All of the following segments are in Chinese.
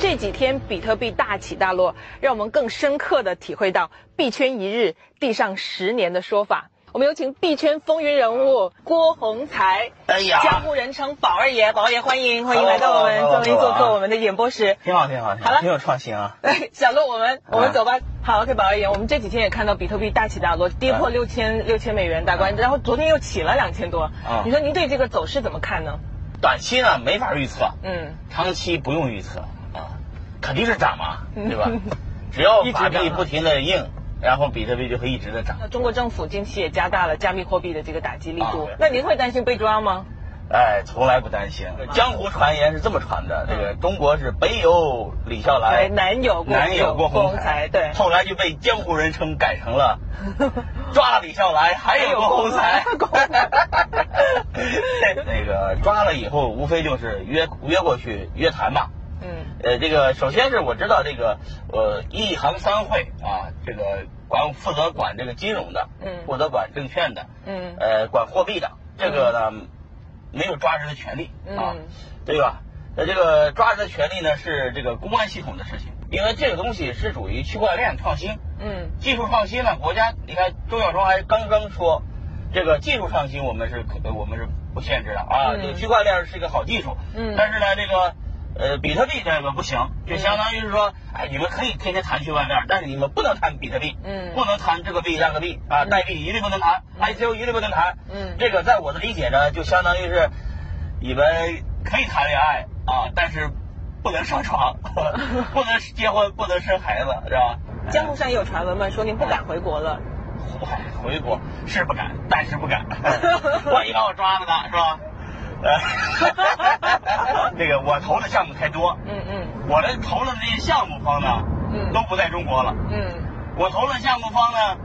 这几天比特币大起大落，让我们更深刻的体会到“币圈一日，地上十年”的说法。我们有请币圈风云人物郭洪才，哎呀。江湖人称宝二爷，宝二爷欢迎欢迎来到我们做客我们的演播室。挺好，挺好，挺好。了。挺有创新啊！哎，小乐，我们我们走吧。好，OK，宝二爷，我们这几天也看到比特币大起大落，跌破嗯六千六千美元大关，然后昨天又起了两千多。啊你说您对这个走势怎么看呢？短期呢没法预测，嗯，长期不用预测啊，肯定是涨嘛，对吧？只要 法币不停的印，然后比特币就会一直的涨。那中国政府近期也加大了加密货币的这个打击力度啊，那您会担心被抓吗？哎，从来不担心。江湖传言是这么传的，这个中国是北有李笑来，哎南有郭南有郭宏郭宏才才，对后来就被江湖人称改成了 抓了李笑来，还有郭宏才。那个抓了以后，无非就是约约过去约谈嘛。嗯呃，这个首先是我知道这个呃一行三会啊，这个管负责管这个金融的，嗯负责管证券的，嗯呃，管货币的，这个呢、没有抓人的权利啊，嗯对吧？那这个抓人的权利呢是这个公安系统的事情，因为这个东西是属于区块链创新，嗯技术创新呢，国家你看周小川还刚刚说，这个技术创新我们是可我们是不限制的啊，嗯这个区块链是一个好技术，嗯但是呢这个。呃，比特币这个不行，就相当于是说，哎，你们可以天天谈区块链，但是你们不能谈比特币，嗯不能谈这个币那个币啊，代币一律不能谈，ICO 一律不能谈，嗯这个在我的理解呢，就相当于是你们可以谈恋爱啊，但是不能上床，不能结婚，不能生孩子，是吧？江湖上也有传闻嘛，说您不敢回国了。哎，回国是不敢，但是不敢，万一把我抓了呢，是吧？呃，这个我投的项目太多，嗯嗯我的投的这些项目方呢，嗯都不在中国了。嗯我投的项目方呢，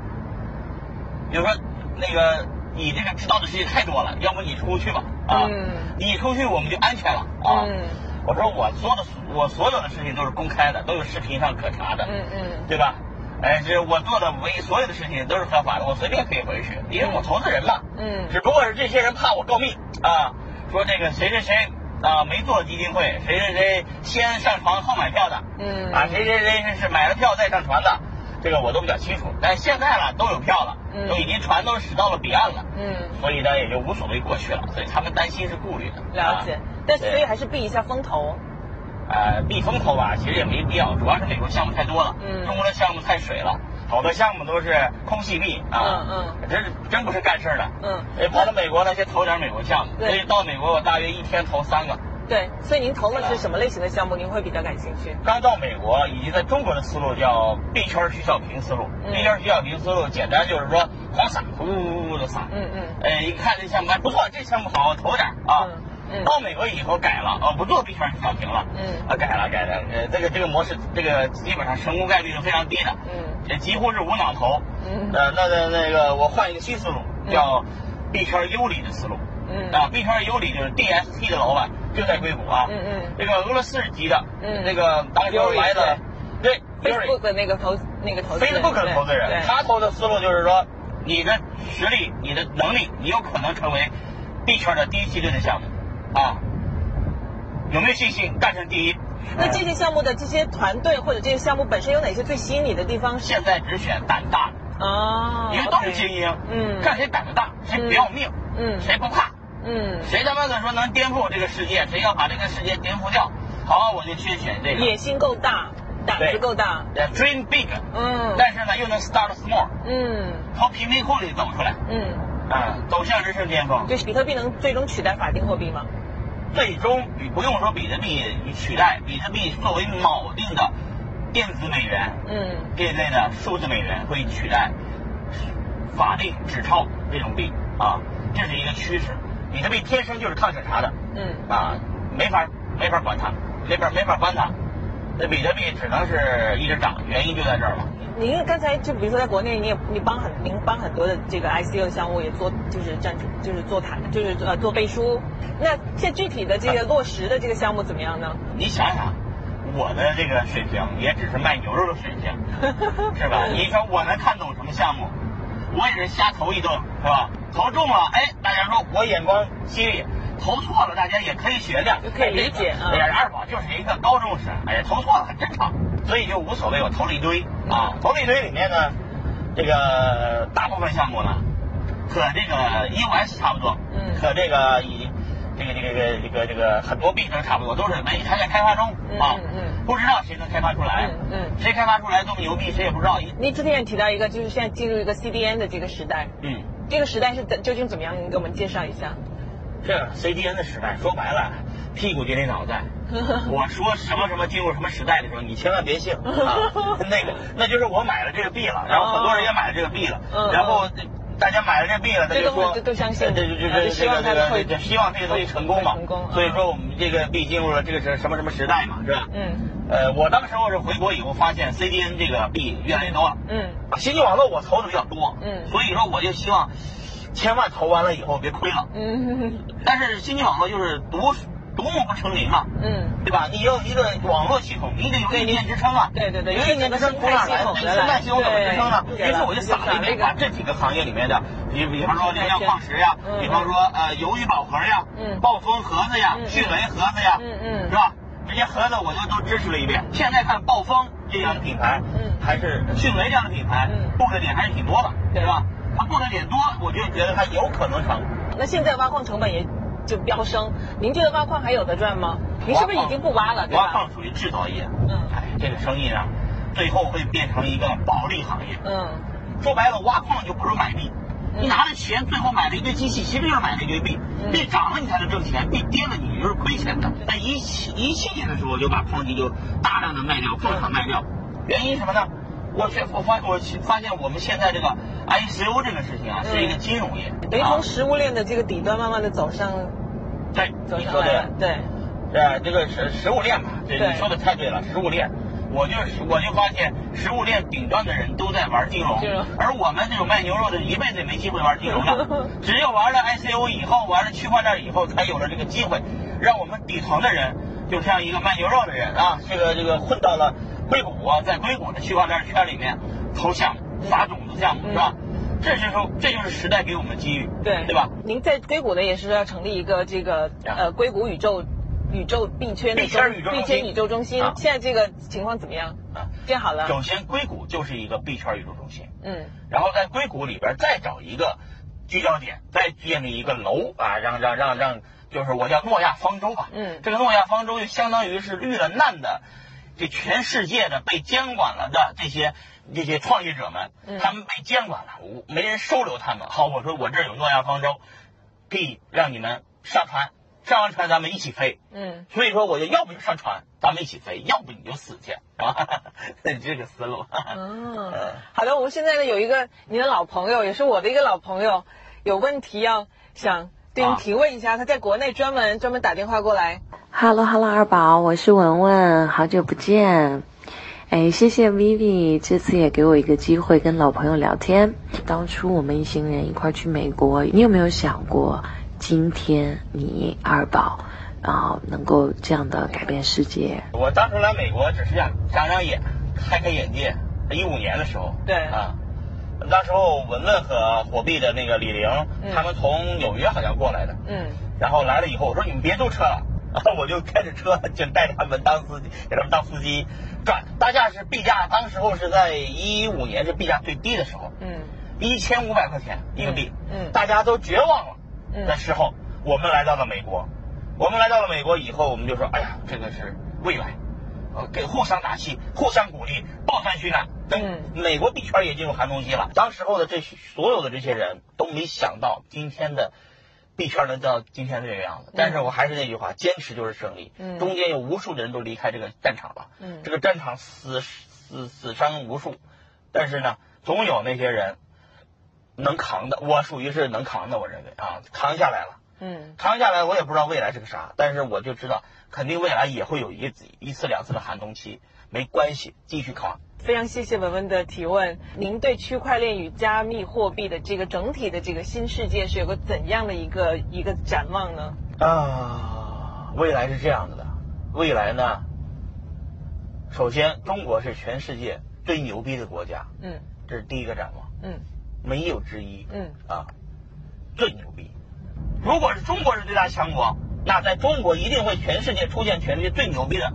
比如说那个你这个知道的事情太多了，要不你出去吧啊，嗯你出去我们就安全了啊。嗯我说我做的我所有的事情都是公开的，都有视频上可查的，嗯嗯对吧？哎，这我做的唯所有的事情都是合法的，我随便可以回去，因为我投资人嘛。嗯只不过是这些人怕我告密啊，说这个谁谁谁啊没做基金会，谁谁谁先上船后买票的，嗯啊谁谁谁是买了票再上船的，这个我都比较清楚。但现在呢都有票了，嗯都已经船都驶到了彼岸了，嗯，所以呢也就无所谓过去了，所以他们担心是顾虑的。了解啊。但所以还是避一下风头。呃，避风头吧，其实也没必要，主要是美国项目太多了，嗯中国的项目太水了，好多项目都是空气币啊，嗯嗯真是真不是干事儿的，嗯呃，跑到美国呢，先投点美国项目，对所以到美国我大约一天投三个。对，所以您投的是什么类型的项目？您会比较感兴趣？刚到美国，以及在中国的思路叫币圈徐小平思路，嗯币圈徐小平思路简单就是说狂撒，呼呼呼的撒，嗯嗯哎，一看这项目还不错，这项目好，投点儿啊。嗯嗯到美国以后改了，哦，不做币圈徐小平了，嗯啊，改了改了，呃，这个这个模式，这个基本上成功概率是非常低的，嗯这几乎是无脑投，嗯。呃，那那那个我换一个新思路，叫 B 圈优里的思路，嗯。啊，，B 圈优里就是 DST 的老板就在硅谷啊，嗯嗯。这个俄罗斯籍的，嗯那个当时来的，对，Yuri，Facebook 的那个投那个投资人 Facebook 的投资人，他投的思路就是说，你的实力、你的能力，你有可能成为 B 圈的第一梯队的项目，啊，有没有信心干成第一？那这些项目的这些团队或者这些项目本身有哪些最吸引你的地方？是现在只选胆大的，哦，因为都是精英，嗯看谁胆子大，谁不要命，嗯谁不怕，嗯，谁他妈的说能颠覆这个世界，谁要把这个世界颠覆掉，好，我就去选这个。野心够大，胆子够大，对，dream big，嗯但是呢又能 start small，嗯从贫民窟里走出来，嗯，啊，走向人生巅峰。就是比特币能最终取代法定货币吗？最终你不用说比特币取代，比特币作为锚定的电子美元，嗯这一类的数字美元会取代法定纸钞这种币啊，这是一个趋势。比特币天生就是抗审查的嗯啊，没法没法管它，没法没法关它。那比特币只能是一直涨，原因就在这儿了。您刚才就比如说在国内，你也你帮很您帮很多的这个 ICO 项目也做就是站出就是做谈就是呃做背书。那现在具体的这个落实的这个项目怎么样呢？你想想，我的这个水平也只是卖牛肉的水平，是吧？你说我能看懂什么项目？我也是瞎投一顿，是吧？投中了，哎，大家说我眼光犀利；投错了，大家也可以学谅，可以理解啊。哎呀，二宝就是一个高中生，哎呀，投错了很正常，所以就无所谓。我投了一堆啊，投了一堆里面呢，这个大部分项目呢，和这个 EOS 差不多，嗯，和这个以。这个这个这个这个这个很多币都差不多，都是没还在开发中啊，嗯不知道谁能开发出来，嗯，谁开发出来这么牛逼，谁也不知道。你之前也提到一个，就是现在进入一个 CDN 的这个时代，嗯，这个时代是究竟怎么样？您给我们介绍一下。这 CDN 的时代，说白了，屁股决定脑袋。我说什么什么进入什么时代的时候，你千万别信 啊，那个那就是我买了这个币了，然后很多人也买了这个币了，然后。大家买了这币了，他就说，都相信，这这这这这个这个希望这个东西成功嘛。成功。所以说我们这个币进入了这个是什么什么时代嘛，是吧？嗯。呃，我当时候是回国以后发现 CDN 这个币越来越多了。嗯。星际网络我投的比较多。嗯。所以说我就希望，千万投完了以后别亏了。嗯。但是星际网络就是独。独木不成林嘛，嗯，对吧？你有一个网络系统，你得有一念支撑啊。对对对，有一念支撑从哪来？生态系统怎么支撑呢？于是我就撒了一遍，把这几个行业里面的，比比方说炼料矿石呀，比方说呃鱿鱼宝盒呀，嗯，暴风盒子呀，迅雷盒子呀，嗯嗯，是吧？这些盒子我就都支持了一遍。现在看暴风这样的品牌，嗯，还是迅雷这样的品牌，布的点还是挺多的，对吧？它布的点多，我就觉得它有可能成。那现在挖矿成本也？就飙升，您觉得挖矿还有的赚吗？您是不是已经不挖了？挖矿属于制造业，嗯，哎，这个生意啊，最后会变成一个暴利行业。嗯，说白了，挖矿就不如买币，你拿了钱最后买了一堆机器，其实就是买了一堆币。币涨了你才能挣钱，币跌了你就是亏钱的。在一七一七年的时候就把矿机就大量的卖掉，矿场卖掉，原因什么呢？我学我发我发现我们现在这个 ICO 这个事情啊，是一个金融业，等于从食物链的这个底端慢慢的走上，对，你说对了，对，呃，这个食食物链嘛，这你说的太对了，食物链，我就我就发现食物链顶端的人都在玩金融，而我们这种卖牛肉的一辈子也没机会玩金融了，只有玩了 ICO 以后，玩了区块链以后，才有了这个机会，让我们底层的人，就像一个卖牛肉的人啊，这个这个混到了。硅谷在硅谷的区块链圈里面投项目、撒种子项目是吧？这就是说这就是时代给我们的机遇，对对吧？您在硅谷呢也是要成立一个这个呃硅谷宇宙宇宙币圈币圈宇宙币圈宇宙中心，现在这个情况怎么样？啊，建好了。首先，硅谷就是一个币圈宇宙中心，嗯，然后在硅谷里边再找一个聚焦点，再建立一个楼啊，让让让让，就是我叫诺亚方舟吧，嗯，这个诺亚方舟就相当于是遇了难的。这全世界的被监管了的这些这些创业者们，他们被监管了，没人收留他们。好，我说我这儿有诺亚方舟，可以让你们上船，上完船咱们一起飞。嗯，所以说我就要不就上船，咱们一起飞，要不你就死去，是吧？这个思路。嗯，好的，我们现在呢有一个你的老朋友，也是我的一个老朋友，有问题要想对你提问一下，他在国内专门专门打电话过来。Hello，Hello，二宝，我是文文，好久不见。哎，谢谢 Vivi，这次也给我一个机会跟老朋友聊天。当初我们一行人一块去美国，你有没有想过，今天你二宝啊能够这样的改变世界？我当时来美国只是想长长眼，开开眼界。一五年的时候，对啊，那时候文文和火币的那个李玲，他们从纽约好像过来的，嗯，然后来了以后，我说你们别租车了。然后 我就开着车，就带着他们当司机，给他们当司机转。大价是币价，当时候是在一五年是币价最低的时候，嗯，一千五百块钱一个币，嗯，大家都绝望了嗯的时候，我们来到了美国。我们来到了美国以后，我们就说，哎呀，这个是未来，呃，给互相打气，互相鼓励，抱团取暖。嗯，美国币圈也进入寒冬期了。当时候的这所有的这些人都没想到今天的。币圈能到今天这个样子，但是我还是那句话，坚持就是胜利。嗯，中间有无数的人都离开这个战场了。嗯，这个战场死死死伤无数，但是呢，总有那些人能扛的。我属于是能扛的，我认为啊，扛下来了。嗯，扛下来，我也不知道未来是个啥，但是我就知道，肯定未来也会有一一次两次的寒冬期，没关系，继续扛。非常谢谢文文的提问。您对区块链与加密货币的这个整体的这个新世界是有个怎样的一个一个展望呢？啊，未来是这样子的。未来呢，首先中国是全世界最牛逼的国家，嗯，这是第一个展望，嗯，没有之一，嗯。啊，最牛逼。如果是中国是最大强国，那在中国一定会全世界出现全世界最牛逼的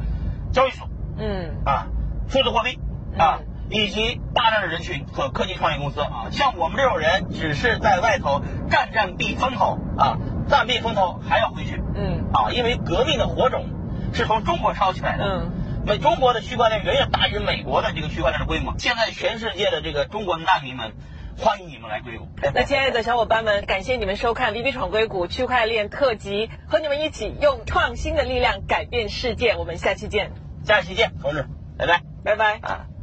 交易所，嗯。啊，数字货币啊，以及大量的人群和科技创业公司啊，像我们这种人只是在外头占占避风头啊，暂避风头还要回去，嗯啊，因为革命的火种是从中国烧起来的，嗯。那中国的区块链远远大于美国的这个区块链的规模。现在全世界的这个中国难民们，欢迎你们来硅谷。那亲爱的小伙伴们，感谢你们收看《B B 闯硅谷区块链特辑》，和你们一起用创新的力量改变世界。我们下期见，下期见，同志，拜拜，拜拜啊。